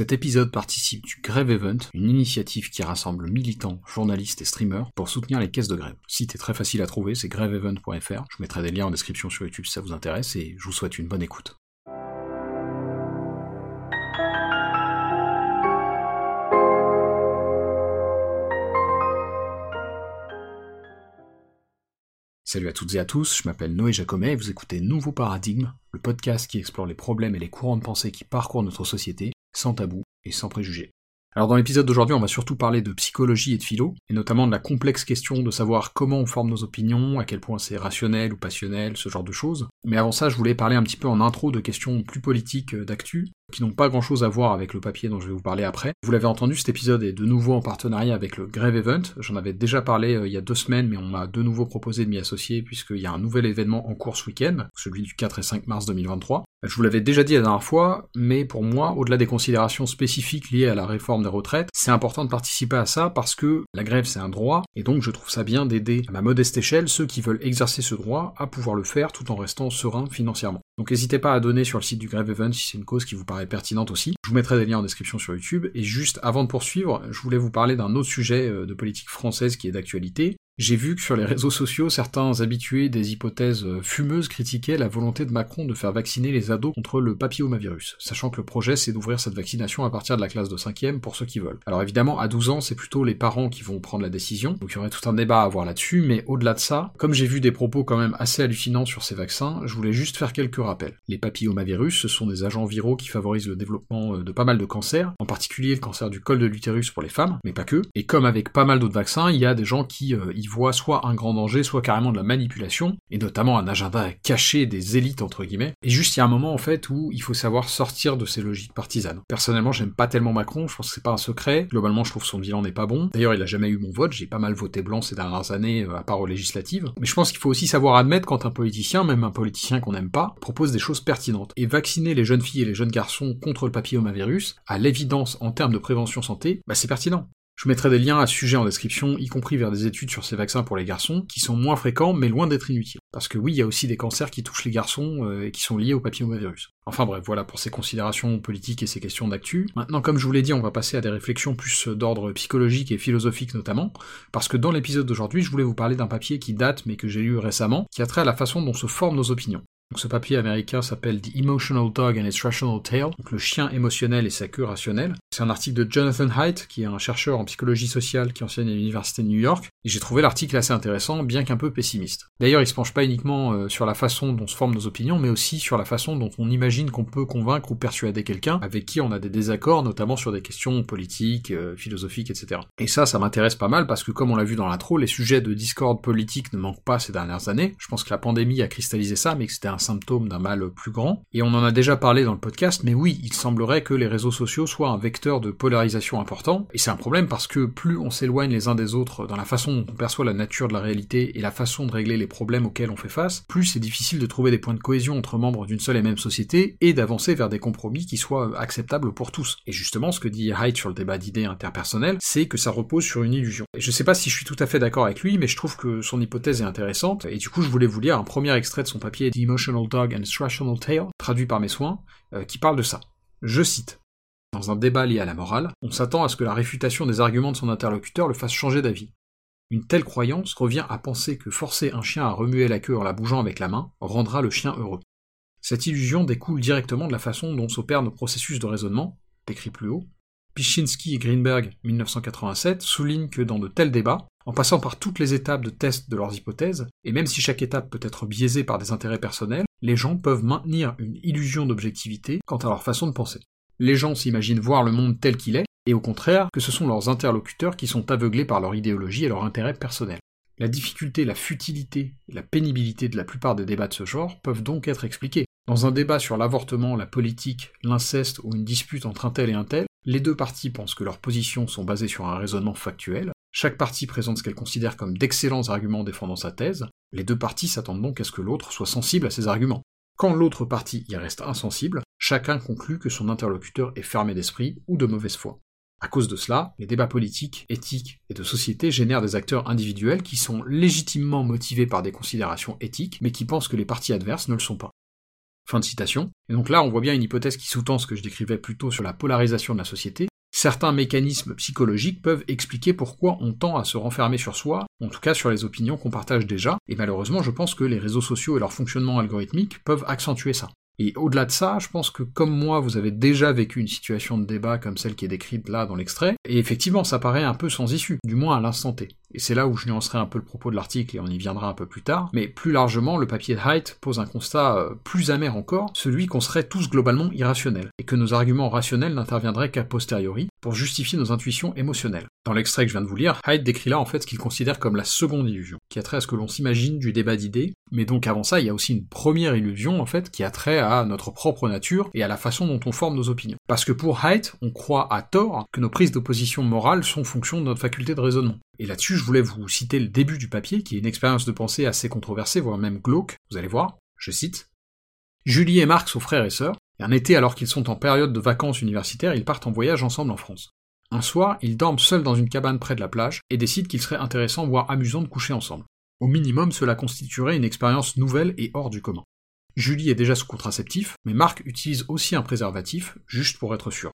Cet épisode participe du Grève Event, une initiative qui rassemble militants, journalistes et streamers pour soutenir les caisses de grève. Le site est très facile à trouver, c'est grèveevent.fr. Je mettrai des liens en description sur YouTube si ça vous intéresse et je vous souhaite une bonne écoute. Salut à toutes et à tous, je m'appelle Noé Jacomet et vous écoutez Nouveau Paradigme, le podcast qui explore les problèmes et les courants de pensée qui parcourent notre société sans tabou et sans préjugés. Alors dans l'épisode d'aujourd'hui, on va surtout parler de psychologie et de philo, et notamment de la complexe question de savoir comment on forme nos opinions, à quel point c'est rationnel ou passionnel, ce genre de choses. Mais avant ça, je voulais parler un petit peu en intro de questions plus politiques euh, d'actu, qui n'ont pas grand chose à voir avec le papier dont je vais vous parler après. Vous l'avez entendu, cet épisode est de nouveau en partenariat avec le Grève Event. J'en avais déjà parlé euh, il y a deux semaines, mais on m'a de nouveau proposé de m'y associer puisqu'il y a un nouvel événement en cours ce week-end, celui du 4 et 5 mars 2023. Je vous l'avais déjà dit la dernière fois, mais pour moi, au-delà des considérations spécifiques liées à la réforme des retraites, c'est important de participer à ça parce que la grève c'est un droit, et donc je trouve ça bien d'aider à ma modeste échelle ceux qui veulent exercer ce droit à pouvoir le faire tout en restant serein financièrement. Donc n'hésitez pas à donner sur le site du Grève Event si c'est une cause qui vous paraît pertinente aussi. Je vous mettrai des liens en description sur YouTube. Et juste avant de poursuivre, je voulais vous parler d'un autre sujet euh, de politique française qui est d'actualité, j'ai vu que sur les réseaux sociaux, certains habitués des hypothèses euh, fumeuses critiquaient la volonté de Macron de faire vacciner les ados contre le papillomavirus, sachant que le projet c'est d'ouvrir cette vaccination à partir de la classe de 5ème pour ceux qui veulent. Alors évidemment, à 12 ans, c'est plutôt les parents qui vont prendre la décision, donc il y aurait tout un débat à avoir là-dessus, mais au-delà de ça, comme j'ai vu des propos quand même assez hallucinants sur ces vaccins, je voulais juste faire quelques rappels. Les papillomavirus, ce sont des agents viraux qui favorisent le développement euh, de pas mal de cancers, en particulier le cancer du col de l'utérus pour les femmes, mais pas que, et comme avec pas mal d'autres vaccins, il y a des gens qui euh, voient soit un grand danger, soit carrément de la manipulation, et notamment un agenda caché des élites entre guillemets. Et juste il y a un moment en fait où il faut savoir sortir de ces logiques partisanes. Personnellement j'aime pas tellement Macron, je pense que c'est pas un secret. Globalement je trouve son bilan n'est pas bon. D'ailleurs il a jamais eu mon vote, j'ai pas mal voté blanc ces dernières années, euh, à part aux législatives. Mais je pense qu'il faut aussi savoir admettre quand un politicien, même un politicien qu'on n'aime pas, propose des choses pertinentes. Et vacciner les jeunes filles et les jeunes garçons contre le papillomavirus, à l'évidence en termes de prévention santé, bah c'est pertinent. Je mettrai des liens à ce sujet en description, y compris vers des études sur ces vaccins pour les garçons, qui sont moins fréquents mais loin d'être inutiles. Parce que oui, il y a aussi des cancers qui touchent les garçons euh, et qui sont liés au papillomavirus. Enfin bref, voilà pour ces considérations politiques et ces questions d'actu. Maintenant, comme je vous l'ai dit, on va passer à des réflexions plus d'ordre psychologique et philosophique notamment, parce que dans l'épisode d'aujourd'hui, je voulais vous parler d'un papier qui date mais que j'ai lu récemment, qui a trait à la façon dont se forment nos opinions. Donc ce papier américain s'appelle The Emotional Dog and its Rational Tail, donc le chien émotionnel et sa queue rationnelle. C'est un article de Jonathan Haidt, qui est un chercheur en psychologie sociale qui enseigne à l'université de New York, et j'ai trouvé l'article assez intéressant, bien qu'un peu pessimiste. D'ailleurs, il se penche pas uniquement euh, sur la façon dont se forment nos opinions, mais aussi sur la façon dont on imagine qu'on peut convaincre ou persuader quelqu'un avec qui on a des désaccords, notamment sur des questions politiques, euh, philosophiques, etc. Et ça, ça m'intéresse pas mal parce que comme on l'a vu dans l'intro, les sujets de discorde politique ne manquent pas ces dernières années. Je pense que la pandémie a cristallisé ça, mais que c'était un symptôme d'un mal plus grand. Et on en a déjà parlé dans le podcast, mais oui, il semblerait que les réseaux sociaux soient un vecteur de polarisation important, et c'est un problème parce que plus on s'éloigne les uns des autres dans la façon dont on perçoit la nature de la réalité et la façon de régler les problèmes auxquels on fait face, plus c'est difficile de trouver des points de cohésion entre membres d'une seule et même société, et d'avancer vers des compromis qui soient acceptables pour tous. Et justement, ce que dit Hyde sur le débat d'idées interpersonnelles, c'est que ça repose sur une illusion. Et je sais pas si je suis tout à fait d'accord avec lui, mais je trouve que son hypothèse est intéressante, et du coup je voulais vous lire un premier extrait de son papier The Dog and Rational Tale, traduit par mes soins, euh, qui parle de ça. Je cite. Dans un débat lié à la morale, on s'attend à ce que la réfutation des arguments de son interlocuteur le fasse changer d'avis. Une telle croyance revient à penser que forcer un chien à remuer la queue en la bougeant avec la main rendra le chien heureux. Cette illusion découle directement de la façon dont s'opèrent nos processus de raisonnement, décrit plus haut. Pichinski et Greenberg, 1987, soulignent que dans de tels débats, en passant par toutes les étapes de test de leurs hypothèses, et même si chaque étape peut être biaisée par des intérêts personnels, les gens peuvent maintenir une illusion d'objectivité quant à leur façon de penser. Les gens s'imaginent voir le monde tel qu'il est, et au contraire que ce sont leurs interlocuteurs qui sont aveuglés par leur idéologie et leur intérêt personnel. La difficulté, la futilité et la pénibilité de la plupart des débats de ce genre peuvent donc être expliqués. Dans un débat sur l'avortement, la politique, l'inceste ou une dispute entre un tel et un tel, les deux parties pensent que leurs positions sont basées sur un raisonnement factuel, chaque partie présente ce qu'elle considère comme d'excellents arguments défendant sa thèse, les deux parties s'attendent donc à ce que l'autre soit sensible à ces arguments. Quand l'autre partie y reste insensible, chacun conclut que son interlocuteur est fermé d'esprit ou de mauvaise foi. À cause de cela, les débats politiques, éthiques et de société génèrent des acteurs individuels qui sont légitimement motivés par des considérations éthiques, mais qui pensent que les parties adverses ne le sont pas. Fin de citation. Et donc là, on voit bien une hypothèse qui sous-tend ce que je décrivais plutôt sur la polarisation de la société. Certains mécanismes psychologiques peuvent expliquer pourquoi on tend à se renfermer sur soi, en tout cas sur les opinions qu'on partage déjà, et malheureusement je pense que les réseaux sociaux et leur fonctionnement algorithmique peuvent accentuer ça. Et au-delà de ça, je pense que comme moi, vous avez déjà vécu une situation de débat comme celle qui est décrite là dans l'extrait, et effectivement, ça paraît un peu sans issue, du moins à l'instant T. Et c'est là où je nuancerai un peu le propos de l'article et on y viendra un peu plus tard, mais plus largement, le papier de Haidt pose un constat euh, plus amer encore, celui qu'on serait tous globalement irrationnels, et que nos arguments rationnels n'interviendraient qu'à posteriori, pour justifier nos intuitions émotionnelles. Dans l'extrait que je viens de vous lire, Haidt décrit là en fait ce qu'il considère comme la seconde illusion, qui a trait à ce que l'on s'imagine du débat d'idées, mais donc avant ça, il y a aussi une première illusion en fait qui a trait à notre propre nature et à la façon dont on forme nos opinions. Parce que pour Haidt, on croit à tort que nos prises d'opposition morale sont fonction de notre faculté de raisonnement. Et là-dessus, je voulais vous citer le début du papier, qui est une expérience de pensée assez controversée, voire même glauque, vous allez voir, je cite. Julie et Marc sont frères et sœurs, et un été alors qu'ils sont en période de vacances universitaires, ils partent en voyage ensemble en France. Un soir, ils dorment seuls dans une cabane près de la plage et décident qu'il serait intéressant voire amusant de coucher ensemble. Au minimum, cela constituerait une expérience nouvelle et hors du commun. Julie est déjà sous contraceptif, mais Marc utilise aussi un préservatif, juste pour être sûr.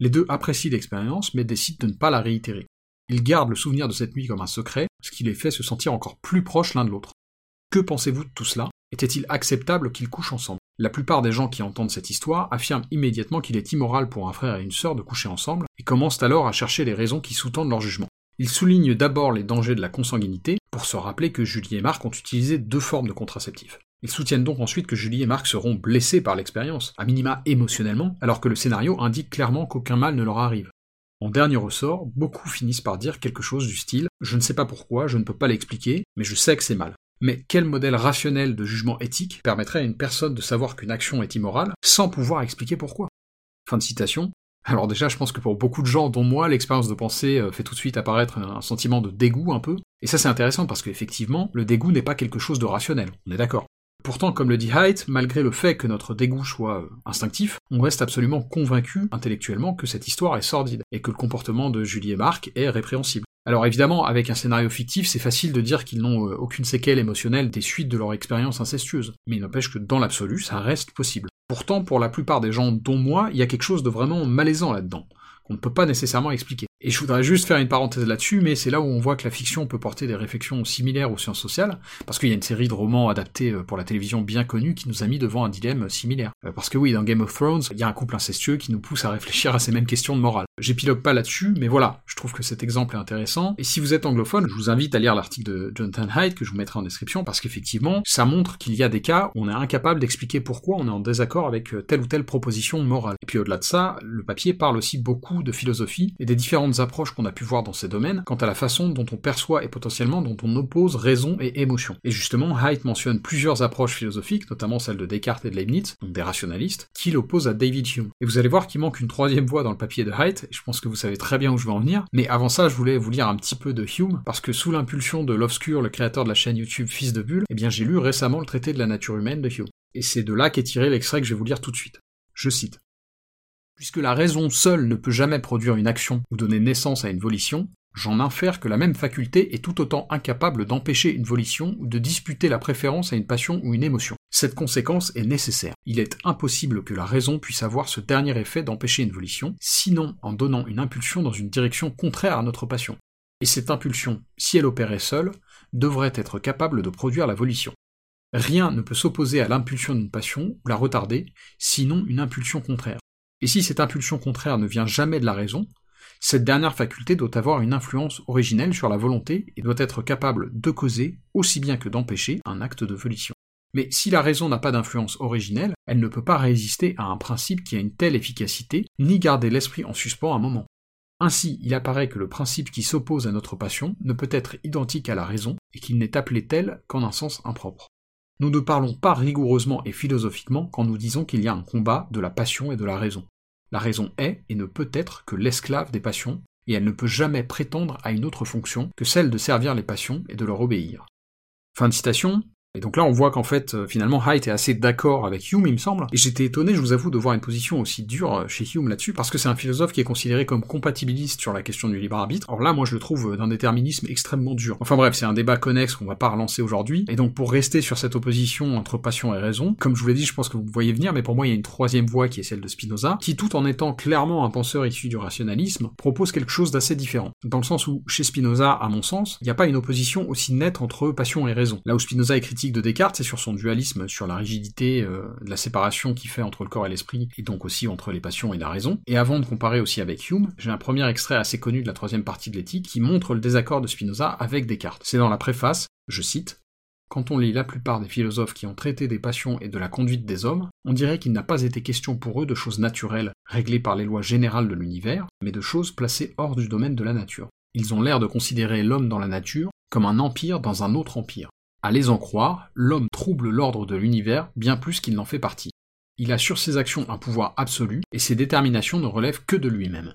Les deux apprécient l'expérience, mais décident de ne pas la réitérer. Ils gardent le souvenir de cette nuit comme un secret, ce qui les fait se sentir encore plus proches l'un de l'autre. Que pensez-vous de tout cela? Était-il acceptable qu'ils couchent ensemble? La plupart des gens qui entendent cette histoire affirment immédiatement qu'il est immoral pour un frère et une sœur de coucher ensemble, et commencent alors à chercher les raisons qui sous-tendent leur jugement. Ils soulignent d'abord les dangers de la consanguinité, pour se rappeler que Julie et Marc ont utilisé deux formes de contraceptifs. Ils soutiennent donc ensuite que Julie et Marc seront blessés par l'expérience, à minima émotionnellement, alors que le scénario indique clairement qu'aucun mal ne leur arrive. En dernier ressort, beaucoup finissent par dire quelque chose du style Je ne sais pas pourquoi, je ne peux pas l'expliquer, mais je sais que c'est mal. Mais quel modèle rationnel de jugement éthique permettrait à une personne de savoir qu'une action est immorale sans pouvoir expliquer pourquoi? Fin de citation. Alors déjà, je pense que pour beaucoup de gens, dont moi, l'expérience de pensée euh, fait tout de suite apparaître un sentiment de dégoût un peu. Et ça c'est intéressant parce qu'effectivement, le dégoût n'est pas quelque chose de rationnel, on est d'accord. Pourtant, comme le dit Haidt, malgré le fait que notre dégoût soit euh, instinctif, on reste absolument convaincu intellectuellement que cette histoire est sordide, et que le comportement de Julie et Marc est répréhensible. Alors évidemment, avec un scénario fictif, c'est facile de dire qu'ils n'ont euh, aucune séquelle émotionnelle des suites de leur expérience incestueuse, mais il n'empêche que dans l'absolu, ça reste possible. Pourtant, pour la plupart des gens, dont moi, il y a quelque chose de vraiment malaisant là-dedans qu'on ne peut pas nécessairement expliquer. Et je voudrais juste faire une parenthèse là-dessus, mais c'est là où on voit que la fiction peut porter des réflexions similaires aux sciences sociales, parce qu'il y a une série de romans adaptés euh, pour la télévision bien connue qui nous a mis devant un dilemme similaire. Euh, parce que oui, dans Game of Thrones, il y a un couple incestueux qui nous pousse à réfléchir à ces mêmes questions de morale. J'épilogue pas là-dessus, mais voilà, je trouve que cet exemple est intéressant, et si vous êtes anglophone, je vous invite à lire l'article de Jonathan Hyde que je vous mettrai en description, parce qu'effectivement, ça montre qu'il y a des cas où on est incapable d'expliquer pourquoi on est en désaccord avec euh, telle ou telle proposition morale. Et puis au-delà de ça, le papier parle aussi beaucoup de philosophie et des différentes approches qu'on a pu voir dans ces domaines quant à la façon dont on perçoit et potentiellement dont on oppose raison et émotion. Et justement, Haidt mentionne plusieurs approches philosophiques, notamment celle de Descartes et de Leibniz, donc des rationalistes, qui l'opposent à David Hume. Et vous allez voir qu'il manque une troisième voie dans le papier de Haidt, et je pense que vous savez très bien où je vais en venir, mais avant ça, je voulais vous lire un petit peu de Hume, parce que sous l'impulsion de l'obscur, le créateur de la chaîne YouTube Fils de Bulle, eh bien j'ai lu récemment le traité de la nature humaine de Hume. Et c'est de là qu'est tiré l'extrait que je vais vous lire tout de suite. Je cite. Puisque la raison seule ne peut jamais produire une action ou donner naissance à une volition, J'en infère que la même faculté est tout autant incapable d'empêcher une volition ou de disputer la préférence à une passion ou une émotion. Cette conséquence est nécessaire. Il est impossible que la raison puisse avoir ce dernier effet d'empêcher une volition, sinon en donnant une impulsion dans une direction contraire à notre passion. Et cette impulsion, si elle opérait seule, devrait être capable de produire la volition. Rien ne peut s'opposer à l'impulsion d'une passion ou la retarder, sinon une impulsion contraire. Et si cette impulsion contraire ne vient jamais de la raison, cette dernière faculté doit avoir une influence originelle sur la volonté et doit être capable de causer, aussi bien que d'empêcher, un acte de volition. Mais si la raison n'a pas d'influence originelle, elle ne peut pas résister à un principe qui a une telle efficacité, ni garder l'esprit en suspens un moment. Ainsi, il apparaît que le principe qui s'oppose à notre passion ne peut être identique à la raison, et qu'il n'est appelé tel qu'en un sens impropre. Nous ne parlons pas rigoureusement et philosophiquement quand nous disons qu'il y a un combat de la passion et de la raison. La raison est et ne peut être que l'esclave des passions, et elle ne peut jamais prétendre à une autre fonction que celle de servir les passions et de leur obéir. Fin de citation. Et donc là, on voit qu'en fait, euh, finalement, Haidt est assez d'accord avec Hume, il me semble. Et j'étais étonné, je vous avoue, de voir une position aussi dure euh, chez Hume là-dessus, parce que c'est un philosophe qui est considéré comme compatibiliste sur la question du libre arbitre. Or là, moi, je le trouve d'un déterminisme extrêmement dur. Enfin bref, c'est un débat connexe qu'on va pas relancer aujourd'hui. Et donc, pour rester sur cette opposition entre passion et raison, comme je vous l'ai dit, je pense que vous voyez venir, mais pour moi, il y a une troisième voie qui est celle de Spinoza, qui tout en étant clairement un penseur issu du rationalisme, propose quelque chose d'assez différent. Dans le sens où, chez Spinoza, à mon sens, il n'y a pas une opposition aussi nette entre passion et raison. Là où Spinoza est critique de Descartes, c'est sur son dualisme, sur la rigidité euh, la séparation qu'il fait entre le corps et l'esprit, et donc aussi entre les passions et la raison. Et avant de comparer aussi avec Hume, j'ai un premier extrait assez connu de la troisième partie de l'éthique qui montre le désaccord de Spinoza avec Descartes. C'est dans la préface, je cite, quand on lit la plupart des philosophes qui ont traité des passions et de la conduite des hommes, on dirait qu'il n'a pas été question pour eux de choses naturelles, réglées par les lois générales de l'univers, mais de choses placées hors du domaine de la nature. Ils ont l'air de considérer l'homme dans la nature comme un empire dans un autre empire. À les en croire, l'homme trouble l'ordre de l'univers bien plus qu'il n'en fait partie. Il a sur ses actions un pouvoir absolu, et ses déterminations ne relèvent que de lui-même.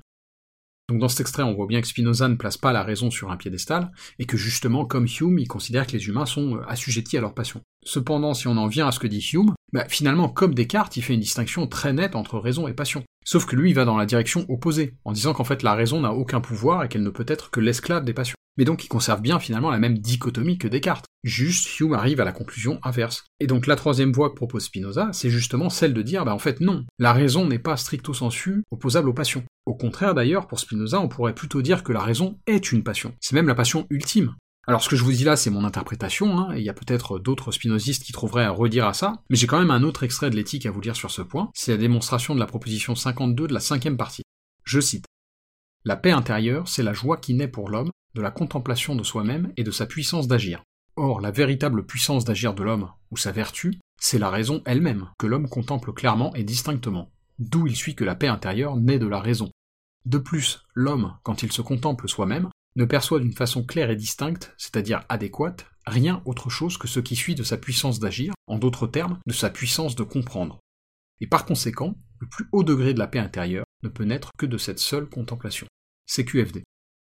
Donc dans cet extrait, on voit bien que Spinoza ne place pas la raison sur un piédestal, et que justement, comme Hume, il considère que les humains sont euh, assujettis à leur passion. Cependant, si on en vient à ce que dit Hume, bah, finalement, comme Descartes, il fait une distinction très nette entre raison et passion. Sauf que lui, il va dans la direction opposée, en disant qu'en fait la raison n'a aucun pouvoir et qu'elle ne peut être que l'esclave des passions mais donc il conserve bien finalement la même dichotomie que Descartes. Juste, Hume arrive à la conclusion inverse. Et donc la troisième voie que propose Spinoza, c'est justement celle de dire, bah en fait non, la raison n'est pas stricto sensu opposable aux passions. Au contraire d'ailleurs, pour Spinoza, on pourrait plutôt dire que la raison est une passion. C'est même la passion ultime. Alors ce que je vous dis là, c'est mon interprétation, hein, et il y a peut-être d'autres spinozistes qui trouveraient à redire à ça, mais j'ai quand même un autre extrait de l'éthique à vous lire sur ce point, c'est la démonstration de la proposition 52 de la cinquième partie. Je cite. La paix intérieure, c'est la joie qui naît pour l'homme de la contemplation de soi-même et de sa puissance d'agir. Or, la véritable puissance d'agir de l'homme, ou sa vertu, c'est la raison elle-même, que l'homme contemple clairement et distinctement, d'où il suit que la paix intérieure naît de la raison. De plus, l'homme, quand il se contemple soi-même, ne perçoit d'une façon claire et distincte, c'est-à-dire adéquate, rien autre chose que ce qui suit de sa puissance d'agir, en d'autres termes, de sa puissance de comprendre. Et par conséquent, le plus haut degré de la paix intérieure ne peut naître que de cette seule contemplation. CQFD.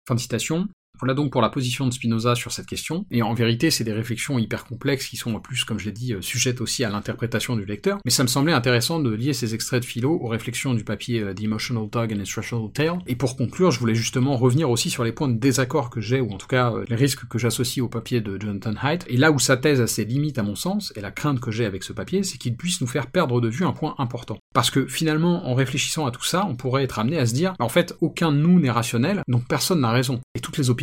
Fin de citation, voilà donc pour la position de Spinoza sur cette question, et en vérité c'est des réflexions hyper complexes qui sont en plus, comme je l'ai dit, euh, sujettes aussi à l'interprétation du lecteur, mais ça me semblait intéressant de lier ces extraits de philo aux réflexions du papier euh, The Emotional Dog and its Rational Tale, et pour conclure, je voulais justement revenir aussi sur les points de désaccord que j'ai, ou en tout cas euh, les risques que j'associe au papier de Jonathan Haidt, et là où sa thèse a ses limites à mon sens, et la crainte que j'ai avec ce papier, c'est qu'il puisse nous faire perdre de vue un point important. Parce que finalement, en réfléchissant à tout ça, on pourrait être amené à se dire, en fait, aucun nous n'est rationnel, donc personne n'a raison, et toutes les opinions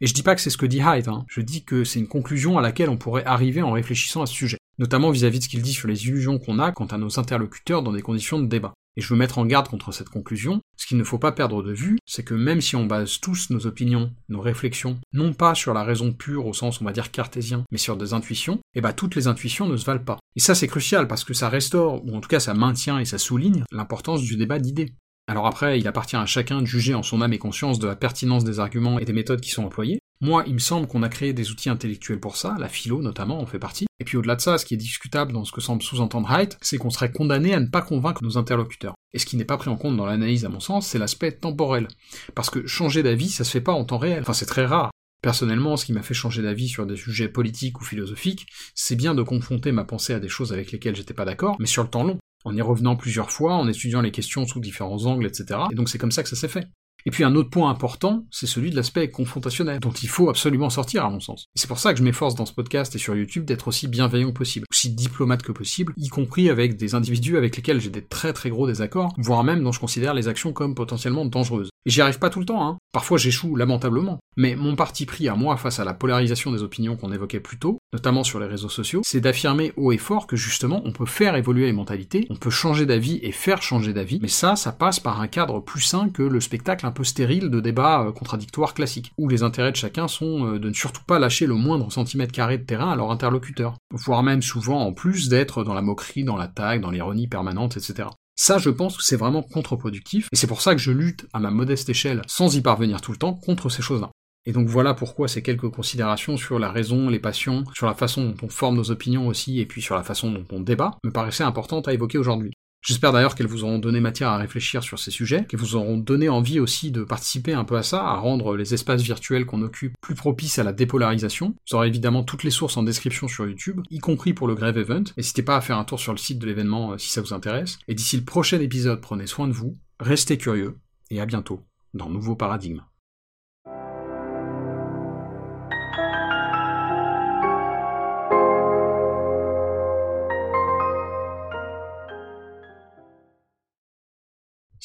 Et je dis pas que c'est ce que dit Hyde, hein. je dis que c'est une conclusion à laquelle on pourrait arriver en réfléchissant à ce sujet, notamment vis-à-vis de ce qu'il dit sur les illusions qu'on a quant à nos interlocuteurs dans des conditions de débat. Et je veux mettre en garde contre cette conclusion, ce qu'il ne faut pas perdre de vue, c'est que même si on base tous nos opinions, nos réflexions, non pas sur la raison pure au sens on va dire cartésien, mais sur des intuitions, et eh bah toutes les intuitions ne se valent pas. Et ça c'est crucial parce que ça restaure, ou en tout cas ça maintient et ça souligne l'importance du débat d'idées. Alors après, il appartient à chacun de juger en son âme et conscience de la pertinence des arguments et des méthodes qui sont employés. Moi, il me semble qu'on a créé des outils intellectuels pour ça, la philo notamment en fait partie. Et puis au-delà de ça, ce qui est discutable dans ce que semble sous-entendre Haidt, c'est qu'on serait condamné à ne pas convaincre nos interlocuteurs. Et ce qui n'est pas pris en compte dans l'analyse à mon sens, c'est l'aspect temporel. Parce que changer d'avis, ça se fait pas en temps réel. Enfin, c'est très rare. Personnellement, ce qui m'a fait changer d'avis sur des sujets politiques ou philosophiques, c'est bien de confronter ma pensée à des choses avec lesquelles j'étais pas d'accord, mais sur le temps long en y revenant plusieurs fois, en étudiant les questions sous différents angles, etc. Et donc c'est comme ça que ça s'est fait. Et puis un autre point important, c'est celui de l'aspect confrontationnel, dont il faut absolument sortir à mon sens. C'est pour ça que je m'efforce dans ce podcast et sur YouTube d'être aussi bienveillant que possible, aussi diplomate que possible, y compris avec des individus avec lesquels j'ai des très très gros désaccords, voire même dont je considère les actions comme potentiellement dangereuses. J'y arrive pas tout le temps, hein. Parfois j'échoue lamentablement. Mais mon parti pris à moi face à la polarisation des opinions qu'on évoquait plus tôt, notamment sur les réseaux sociaux, c'est d'affirmer haut et fort que justement on peut faire évoluer les mentalités, on peut changer d'avis et faire changer d'avis, mais ça, ça passe par un cadre plus sain que le spectacle un peu stérile de débats euh, contradictoires classiques, où les intérêts de chacun sont euh, de ne surtout pas lâcher le moindre centimètre carré de terrain à leur interlocuteur, voire même souvent en plus d'être dans la moquerie, dans l'attaque, dans l'ironie permanente, etc. Ça, je pense que c'est vraiment contre-productif, et c'est pour ça que je lutte à ma modeste échelle, sans y parvenir tout le temps, contre ces choses-là. Et donc voilà pourquoi ces quelques considérations sur la raison, les passions, sur la façon dont on forme nos opinions aussi, et puis sur la façon dont on débat, me paraissaient importantes à évoquer aujourd'hui. J'espère d'ailleurs qu'elles vous auront donné matière à réfléchir sur ces sujets, qu'elles vous auront donné envie aussi de participer un peu à ça, à rendre les espaces virtuels qu'on occupe plus propices à la dépolarisation. Vous aurez évidemment toutes les sources en description sur YouTube, y compris pour le Grève Event. N'hésitez pas à faire un tour sur le site de l'événement euh, si ça vous intéresse. Et d'ici le prochain épisode, prenez soin de vous, restez curieux, et à bientôt dans Nouveau Paradigme.